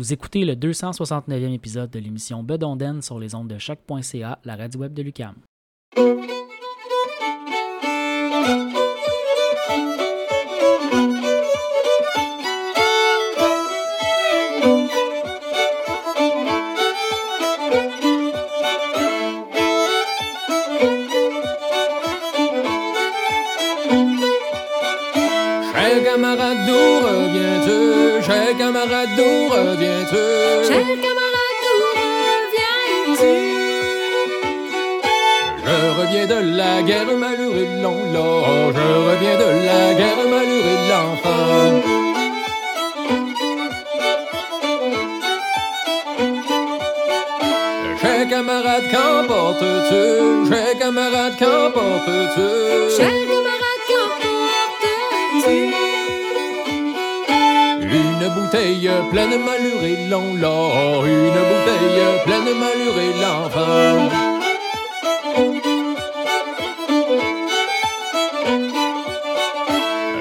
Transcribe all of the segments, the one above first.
Vous écoutez le 269e épisode de l'émission Bedonden sur les ondes de choc.ca, la radio web de Lucam. Qu'emportes-tu? Cher camarade, qu'emportes-tu? Cher camarade, qu'emportes-tu? Une bouteille pleine malurée long là. Une bouteille pleine malurée l'enfant.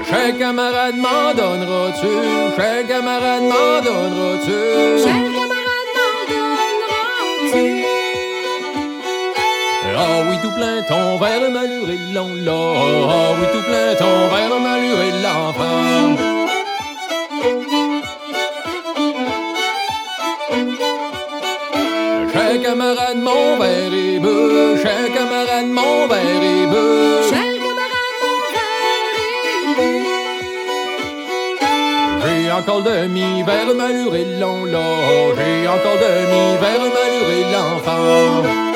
Cher camarade, m'en donneras-tu? Cher camarade, m'en donneras-tu? Ah oui, tout plein ton verre maluré long là. Ah oui, tout plein ton verre maluré l'enfant. Cher camarade, mon verre est beau. Cher camarade, mon verre est beau. Cher camarade, mon verre est bu. J'ai encore demi-verre maluré long là. J'ai encore demi-verre maluré l'enfant.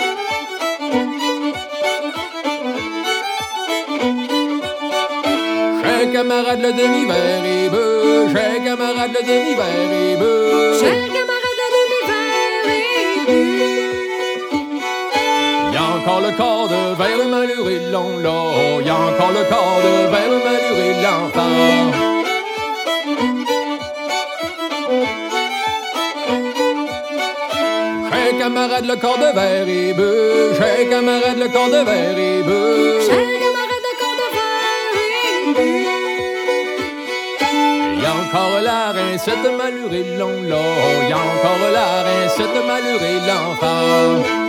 Camarade, le demi-verre est beau. Cher camarade, le demi-verre est beau. Cher camarade, le demi-verre bu. Y a encore le corps de verre maluré long là. Y a encore le corps de verre maluré l'enfant. Cher camarade, le corps de verre est beau. Cher camarade, le corps de verre est beau. Encore la rincette malurée long là. Y a encore la rincette malurée l'enfant.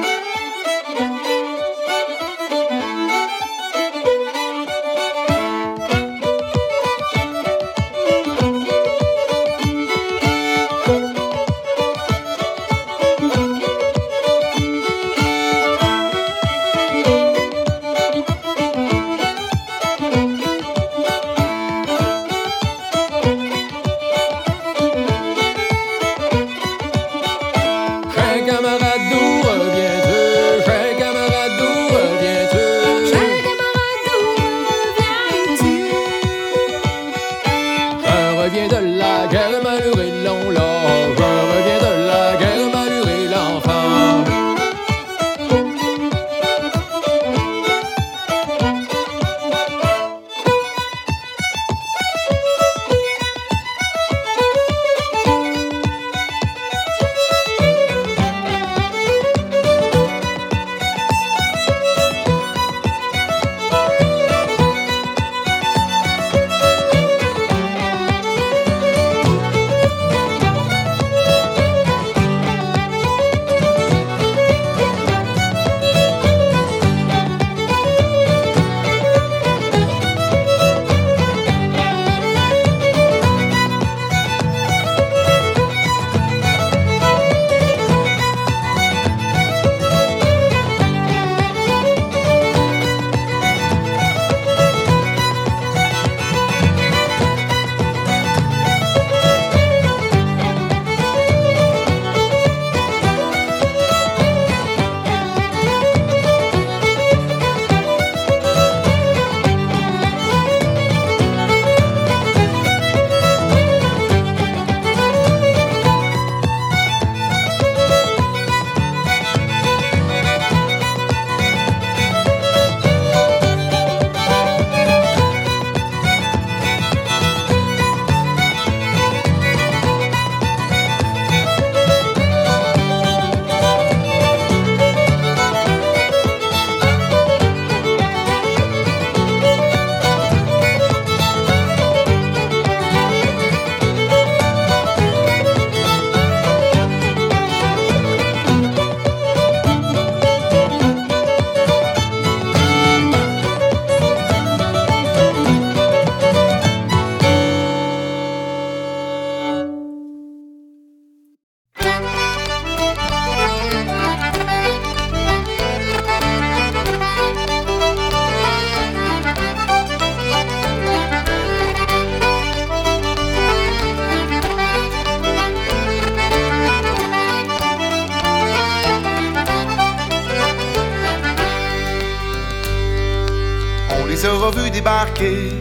Aura vu débarquer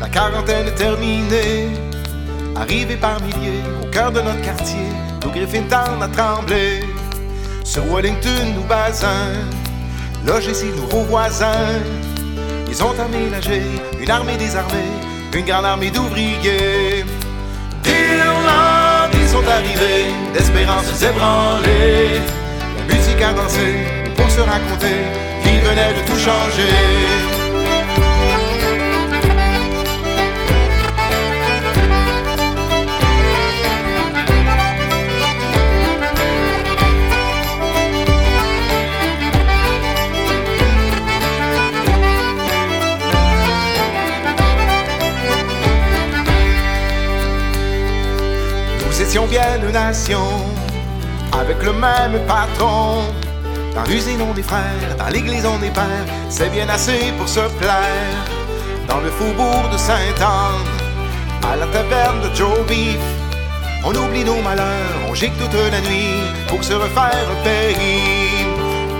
la quarantaine terminée. Arrivés par milliers au cœur de notre quartier, nous Griffintown a tremblé. Sur Wellington ou Bazin, logés ces nouveaux voisins. Ils ont aménagé une armée désarmée, une grande armée d'ouvriers. D'Irlande, ils sont arrivés, d'espérance ébranlée. La musique a dansé pour se raconter qu'ils venaient de tout changer. Étions bien nation, avec le même patron. Dans l'usine on est frères, dans l'église on est pères, c'est bien assez pour se plaire. Dans le faubourg de Sainte-Anne, à la taverne de Joe Beef, on oublie nos malheurs, on gicle toute la nuit pour se refaire un pays.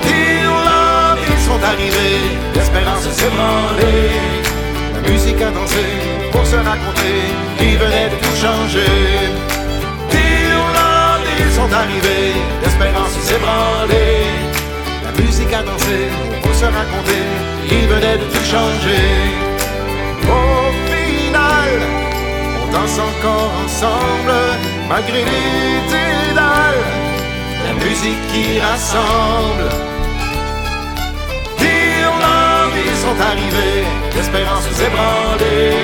D'Irlande, ils sont arrivés, l'espérance s'est ébranlée. La musique a dansé pour se raconter, ils venaient de tout changer. Sont arrivés, l'espérance s'est ébranlée. La musique a dansé pour se raconter, ils venaient de tout changer. Au final, on danse encore ensemble, malgré les dédales. La musique qui rassemble. D'Irlande, ils sont arrivés, l'espérance s'est ébranlée.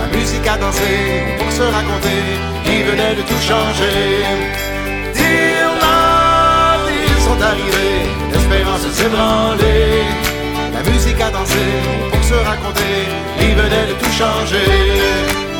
La musique a dansé pour se raconter, ils venaient de tout changer. Sont arrivés, l'espérance. La musique a dansé pour se raconter, ils venaient de tout changer.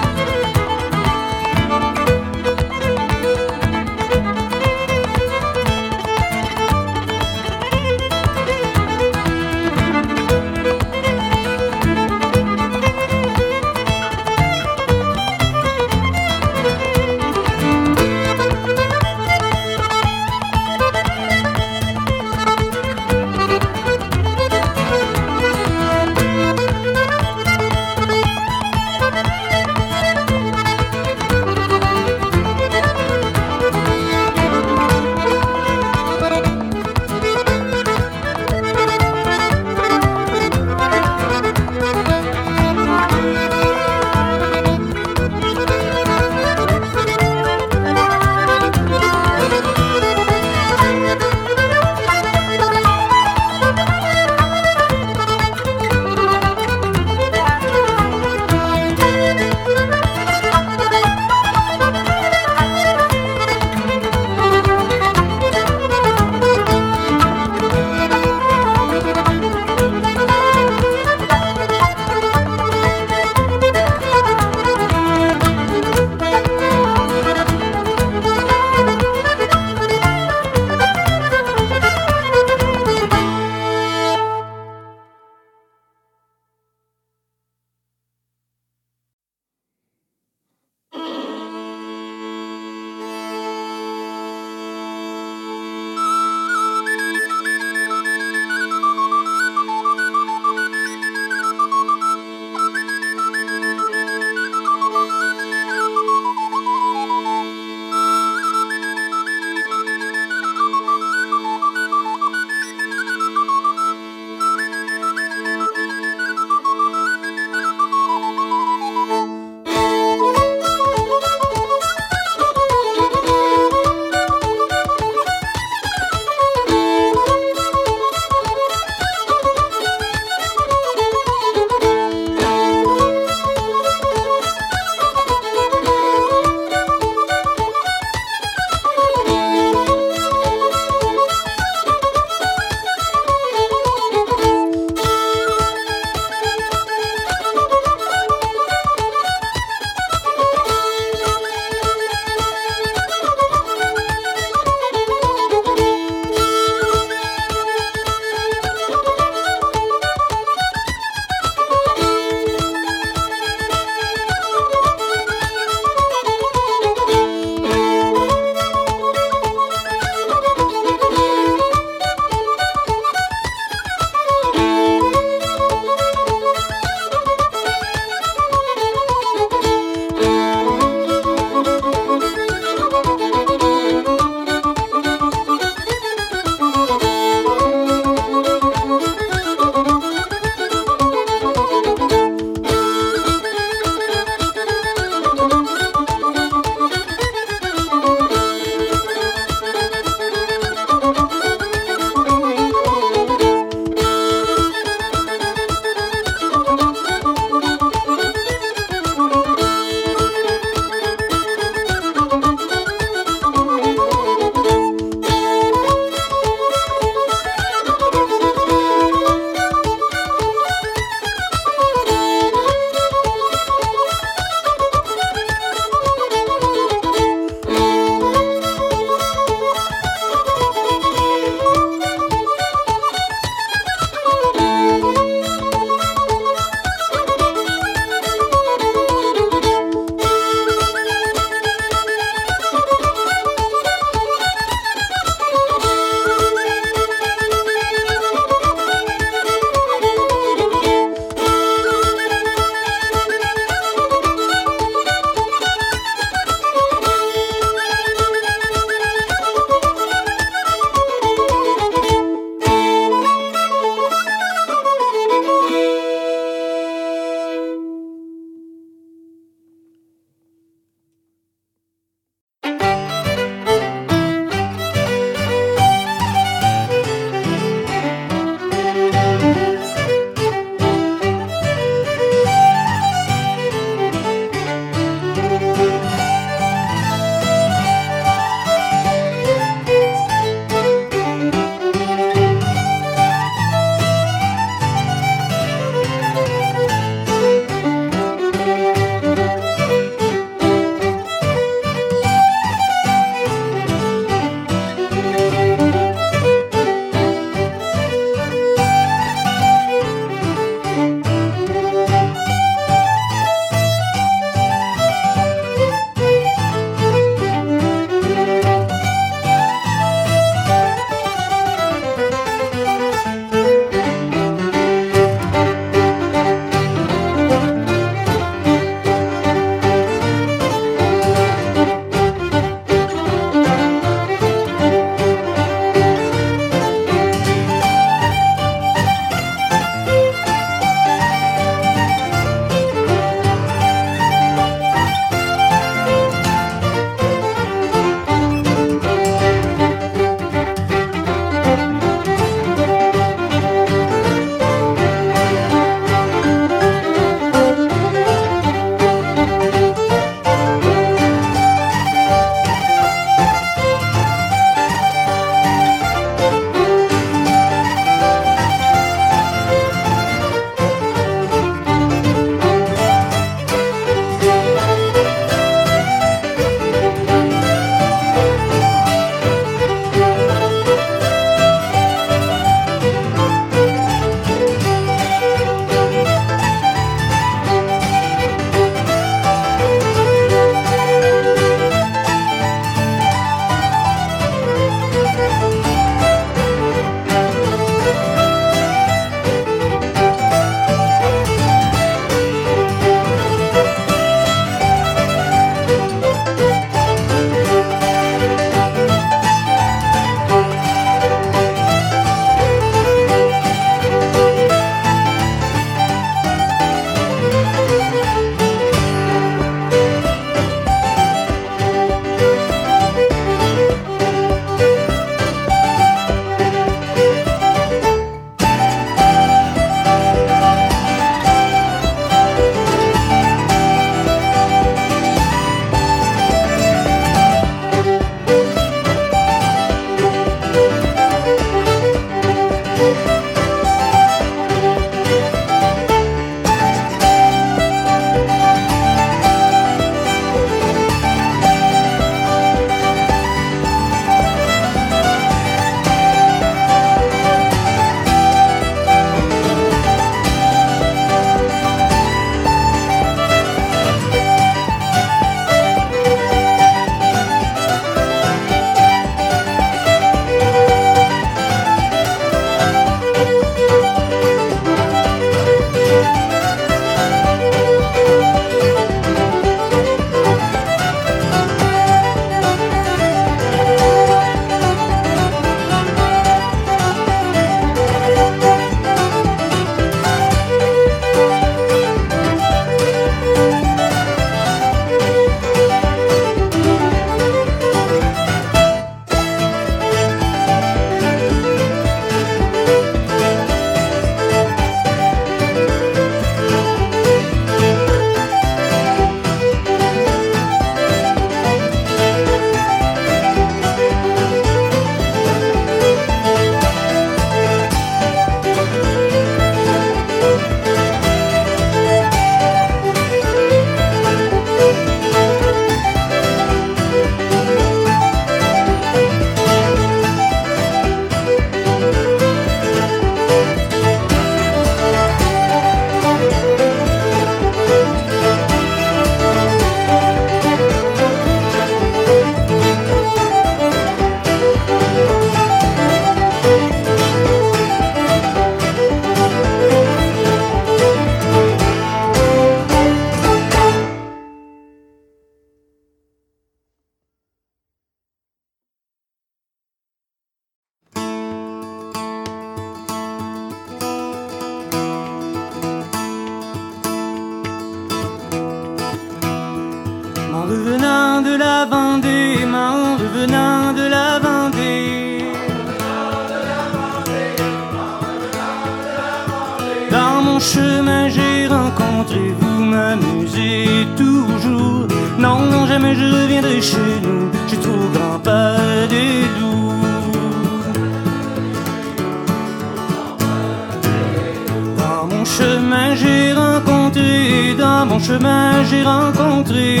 Chemin, j'ai rencontré.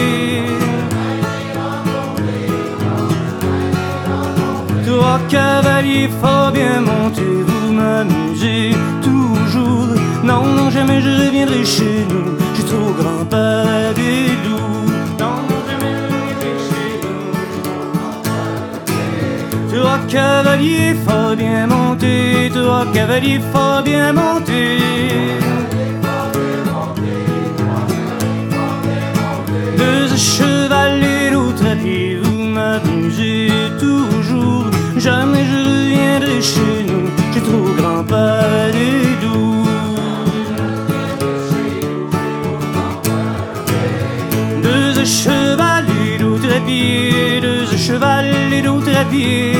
Trois cavaliers fort bien montés, vous m'amusez toujours. Non, non, jamais je reviendrai chez nous, j'ai trop grand-père des loups. Non, non, jamais je reviendrai chez nous. Trois cavaliers fort bien montés, trois cavaliers fort bien montés. Deux cheval et l'autre à pied, vous m'amusez toujours. Jamais je reviendrai chez nous, j'ai trop. Deux et l'autre à pied, deux cheval et l'autre à pied.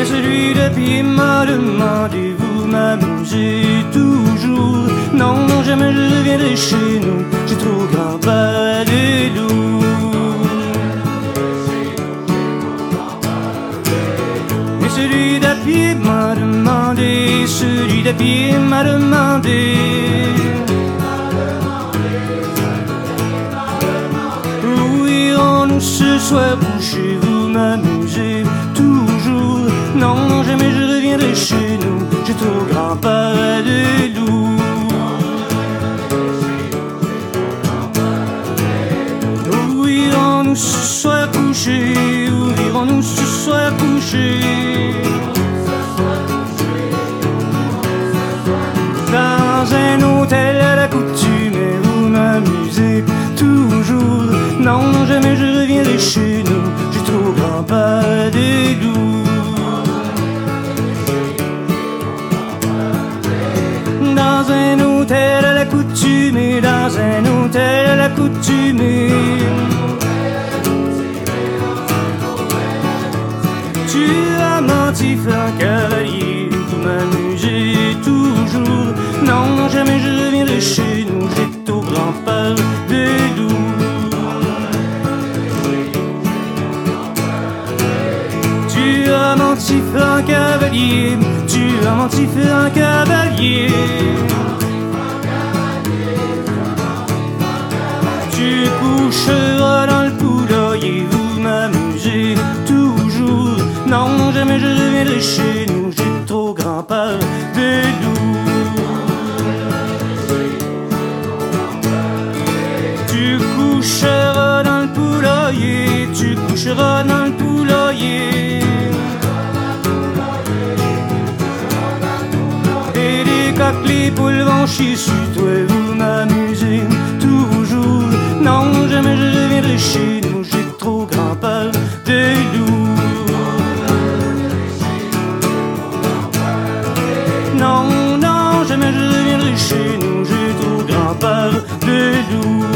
Et celui de pied m'a demandé, vous m'amusez toujours. Non, non, jamais je reviendrai chez nous, j'ai trop grand-père des loups. Et celui d'à m'a demandé, celui d'à m'a demandé. Où irons-nous ce soir coucher Vous m'amusez toujours? Non, non, jamais je reviendrai chez nous J'ai trop des loups coucher Où irons-nous ce soir coucher Dans un hôtel à la coutume Et vous m'amusez toujours. Non, jamais je reviendrai chez nous J'ai trop grand-père des loups Dans un hôtel à la coutume Dans un hôtel à la coutume fin cavalier, vous m'amusez toujours. Non, jamais je reviendrai chez nous, j'ai trop grand-père des loups. Tu as menti, fin cavalier, tu as menti, fin cavalier. Tu coucheras dans Non, jamais je reviendrai chez nous, j'ai trop grand-père des loups. Tu coucheras dans le poulailler, tu coucheras dans le poulailler. Et les coqs, les poules vont chier sur toi, vous m'amusez toujours. Non, jamais je reviendrai chez nous, des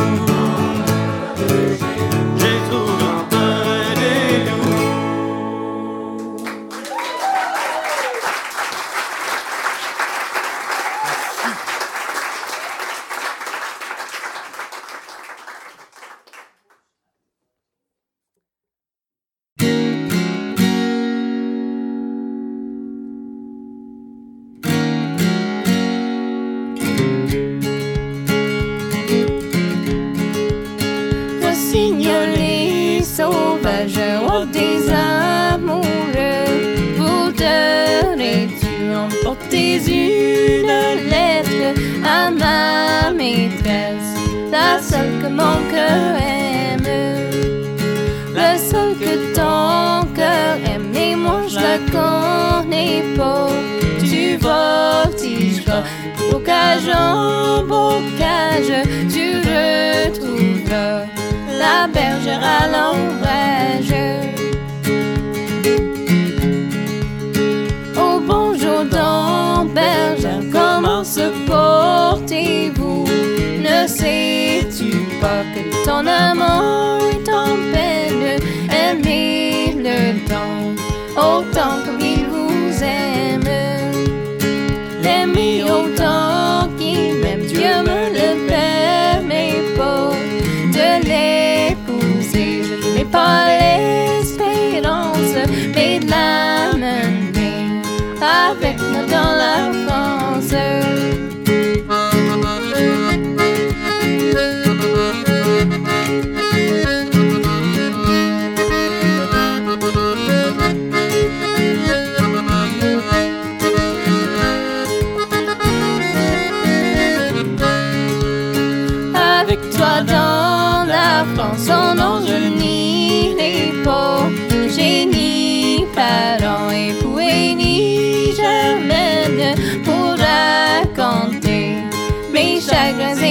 avec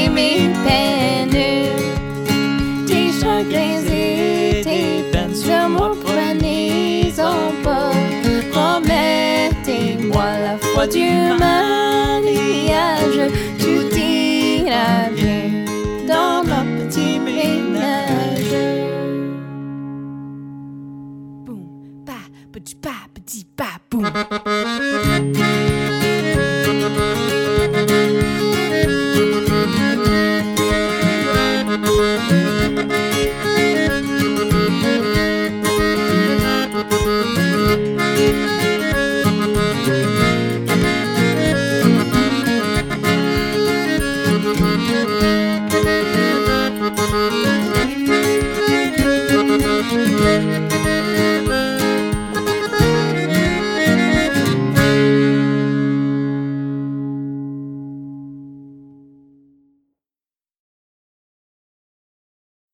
et mes peines. Tes chagrins et tes peines sur moi prenez en pas. Promettez-moi la foi du mariage, tout ira bien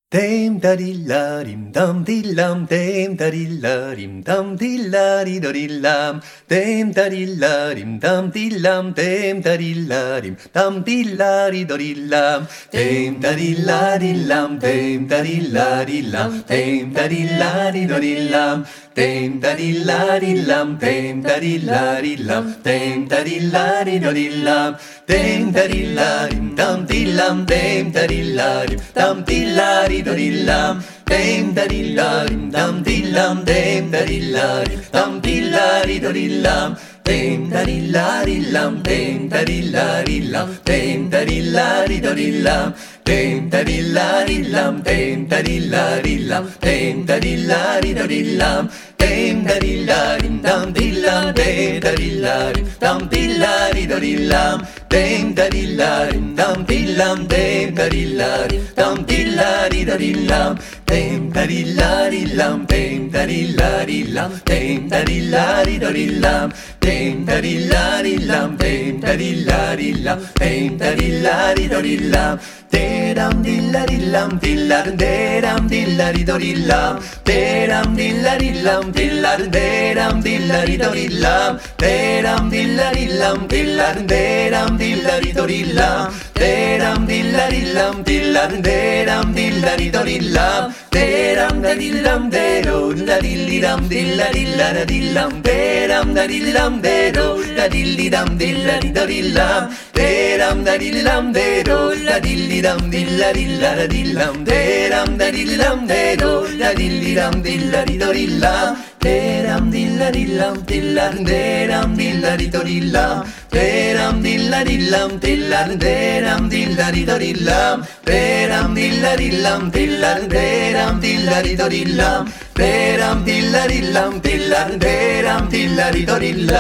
Dame daddy la dim dum di lam. Dame daddy la dim dum di la di do di lam. Dame daddy la dim dum di lam. Dame daddy la dim dum di la di do di lam. Dame daddy la di lam. Dame daddy la di lam. Dame daddy la di do di lam Tem tadillarilam, tem tadillarilam, tem tadillarinodilam, tem tadillarim, tam tillam, tem tadillarim, tam tillarinodilam, tem tadillarim, tam tillam, tem tadillarim, tam tillarinodilam, tem tadillarilam, tem tadillarilam, tem tadillarinodilam, tem tadillarilam, tem tadillarilam, tem tadillarinodilam, dame da di la di dam di la dame da di la di dam di la di da di lam. Dame da di la di dam di lam. Dame da di la di dam di la di da di lam. Dame daddy la di lum, dame daddy la di lum, dame daddy la di do di lum, dame daddy la di lum, dame daddy la di lum, dame daddy la di do di lum, de dum di la di lum, di la de dum di la di do di lum, de di la di lum, di la de di la di do di lum, de dum di la di lum, di la de dum di la di do di lum. Deram dillarillam dillar deram dillaridolillam deram da dillam dero da dilliram dillarillara dillam deram da dillam dero da dilliram dillaridolillam deram da dillam dero da dilliram dillarillara dillam deram da dillam dero da dilliram dillaridolillam deram dillarillam dillar deram dillaridolillam Deram dilla dillam tillar deram dilla ridorillam Deram dilla dillam tillar deram dilla ridorillam Deram dilla dillam tillar deram dilla ridorillam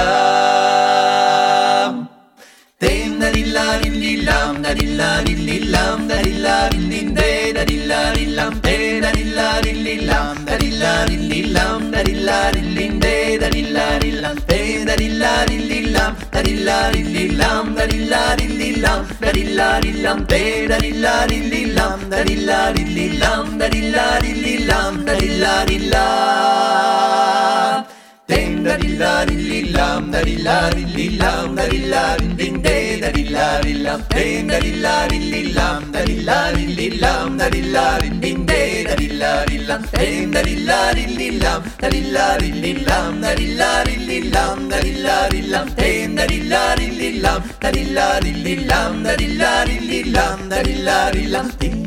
Dennarillarillam da darillarillin de darillarillam de darillarillam da darillarillim de darillarillam de darillarillam la di lam da di la di lam la di lam la di lam la di lam la di lam la di Ding da di la di li lam da di la di li lam da di la di ding de da di la di lam ding da di la di li lam da di la di li lam da di la di ding de da di la di lam ding da di la di li lam da di la di li lam da di la di li lam da di la di lam ding da di la di li lam da di la di li lam da di la di li lam da di la di lam ding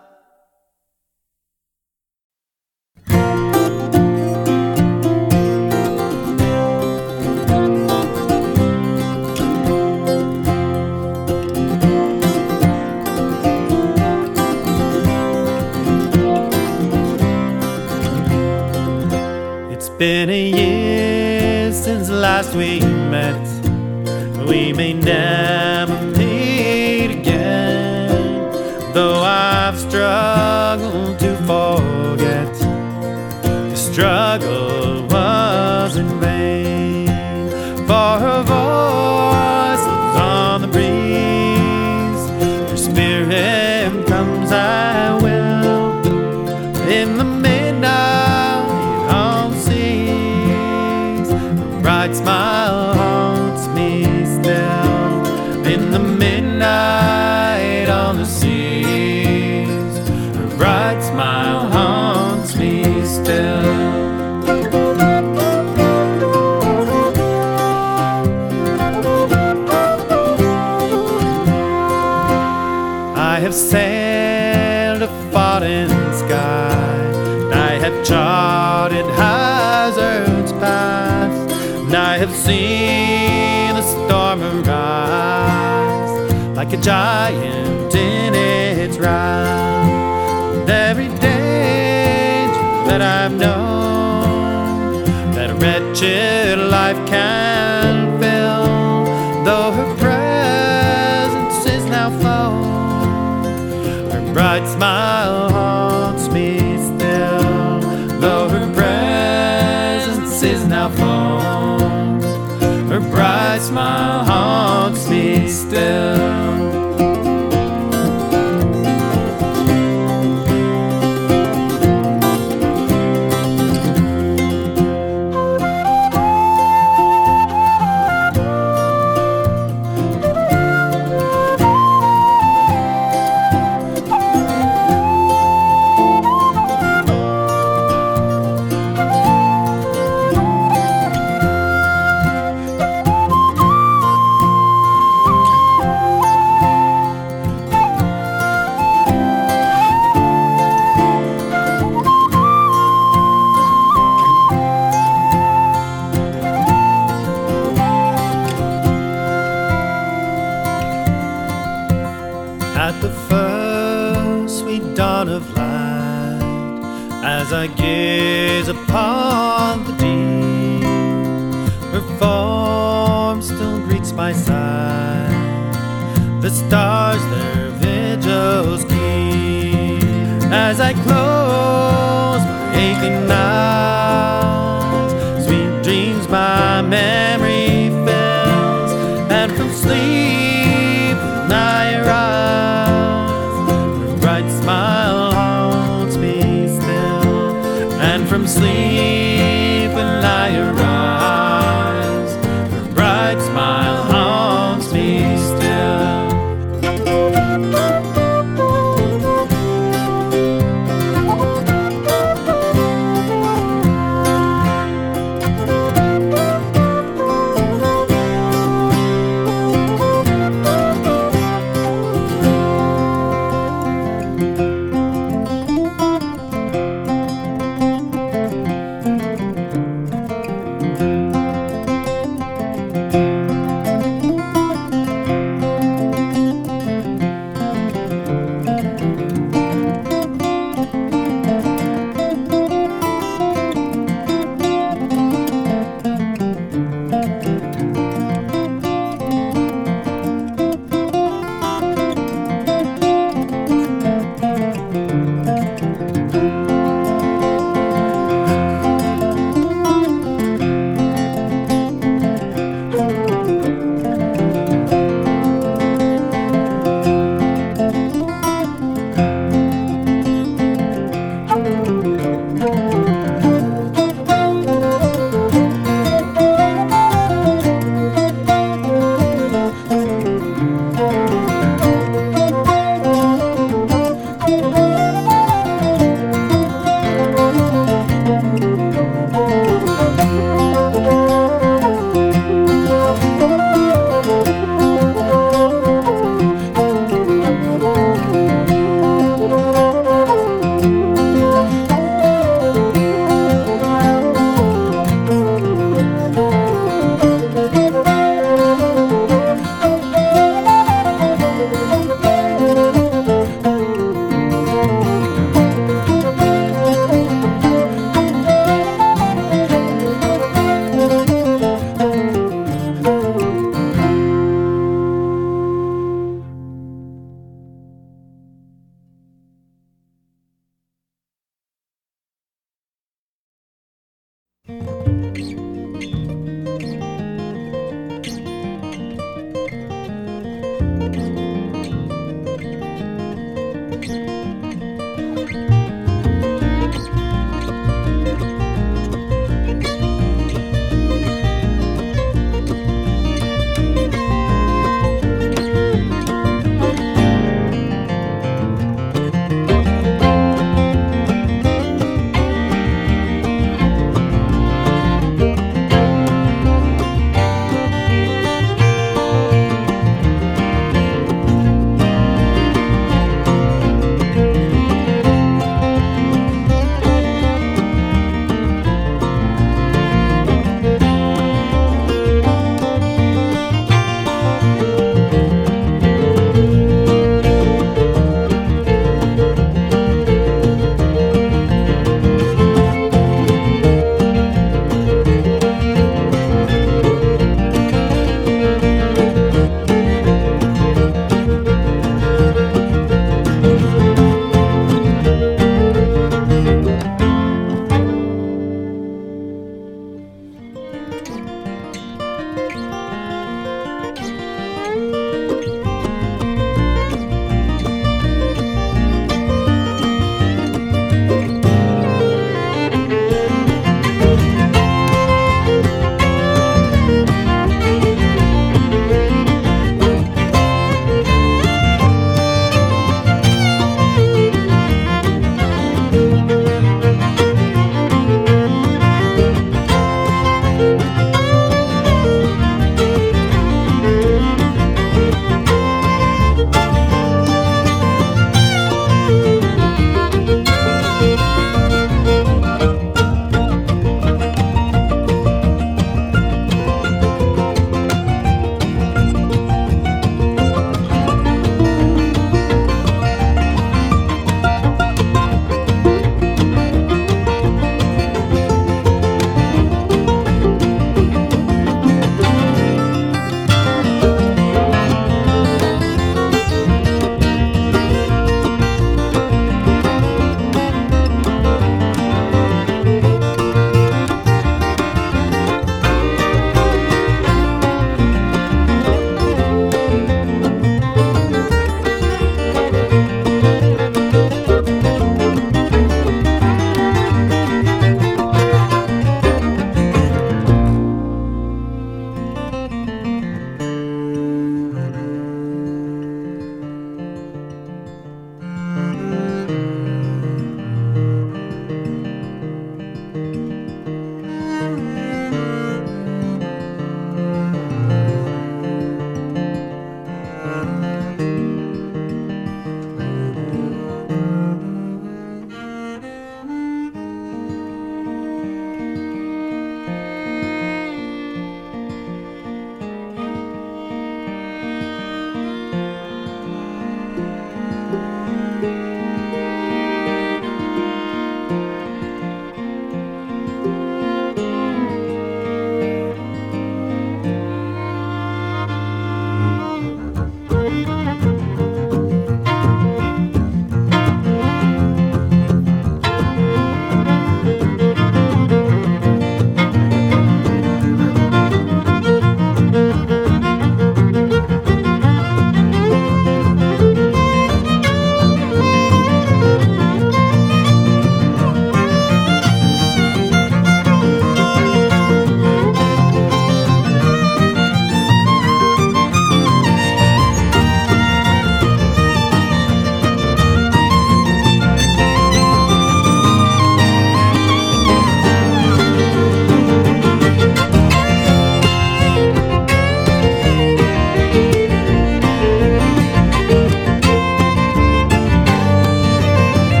been a year since last we met. We may never meet again, though I've struggled. giant in its round, And every danger that I've known, that a wretched life can fill, though her presence is now flown, her bright smile haunts me still, though her presence is now flown, her bright smile haunts me still.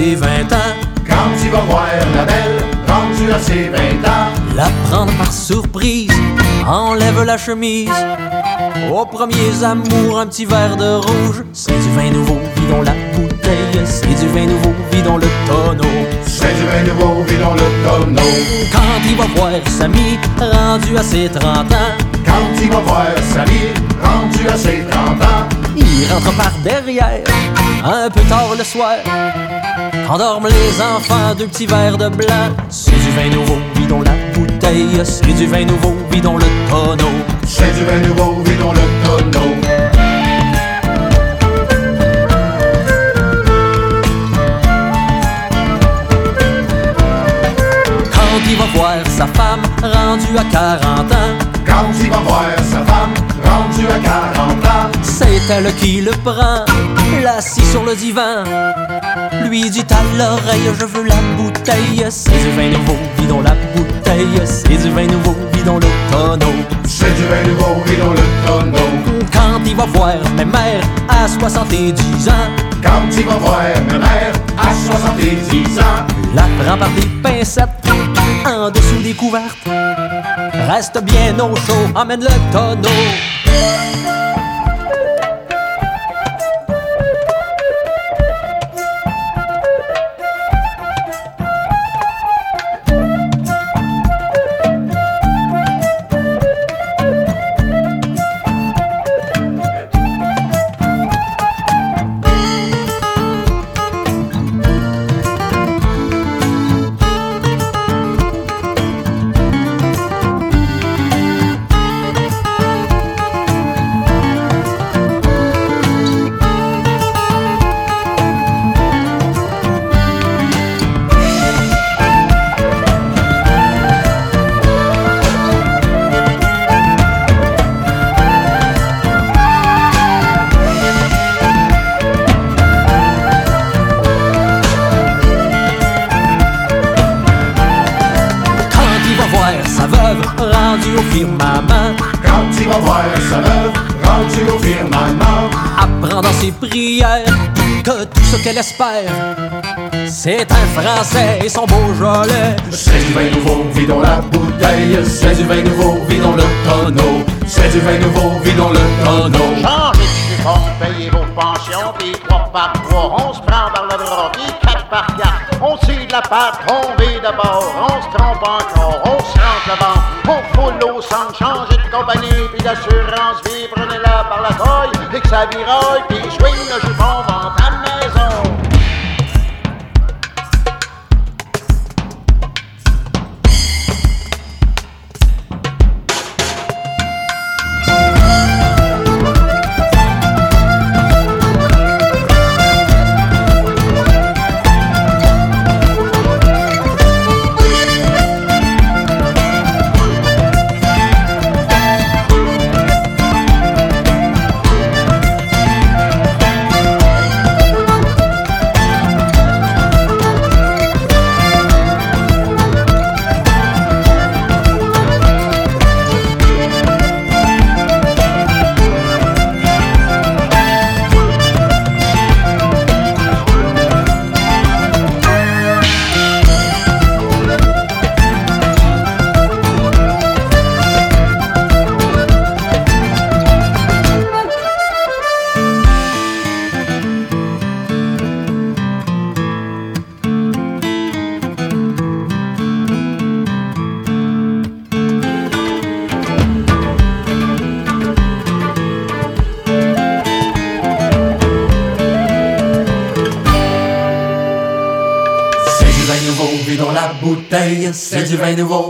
Ses 20 ans, Quand tu vas voir la belle, rendue à ses 20 ans, la prendre par surprise, enlève la chemise. Au premier amour, un petit verre de rouge, c'est du vin nouveau, vidons la bouteille, c'est du vin nouveau, vidons le tonneau. c'est du vin nouveau, vidons le tonneau. Quand il va voir Samy, rendu à ses 30 ans, Quand tu vas voir Samy, rendu à ses 30 ans, il rentre par derrière, un peu tard le soir. Quand dorment les enfants, deux petits verres de blanc, c'est du vin nouveau, vidons la bouteille, c'est du vin nouveau, vidons le tonneau. c'est du vin nouveau, vidons le tonneau. Quand il va voir sa femme, rendue à 40 ans, Quand tu vas voir sa femme, rendue à 40 ans, c'est elle qui le prend, l'assit sur le divan. Lui dit à l'oreille, je veux la bouteille, c'est du vin nouveau, vidons la bouteille, c'est du vin nouveau, vidons le tonneau. c'est du vin nouveau, vidons le tonneau. Quand il va voir ma mère à 70 ans, Quand tu vas voir ma mère à 70 ans, la prend par des pincettes en dessous des couvertes. Reste bien au chaud, emmène le tonneau. C'est un Français et son beau jolet. c'est du vin nouveau, vidons la bouteille, c'est du vin nouveau, vidons le tonneau, c'est du vin nouveau, vidons le tonneau. Changez de support, payez vos pensions, puis trois par trois, on se prend par le bras, puis quatre par quatre. On tire de la patte, on vit d'abord, on se trompe encore, on se rentre le ventre, on foule au centre, changez de compagnie, puis d'assurance vie, prenez-la par la taille, et que ça viraille, puis swing le jupon, à la maison. C'est du vin nouveau, vidons la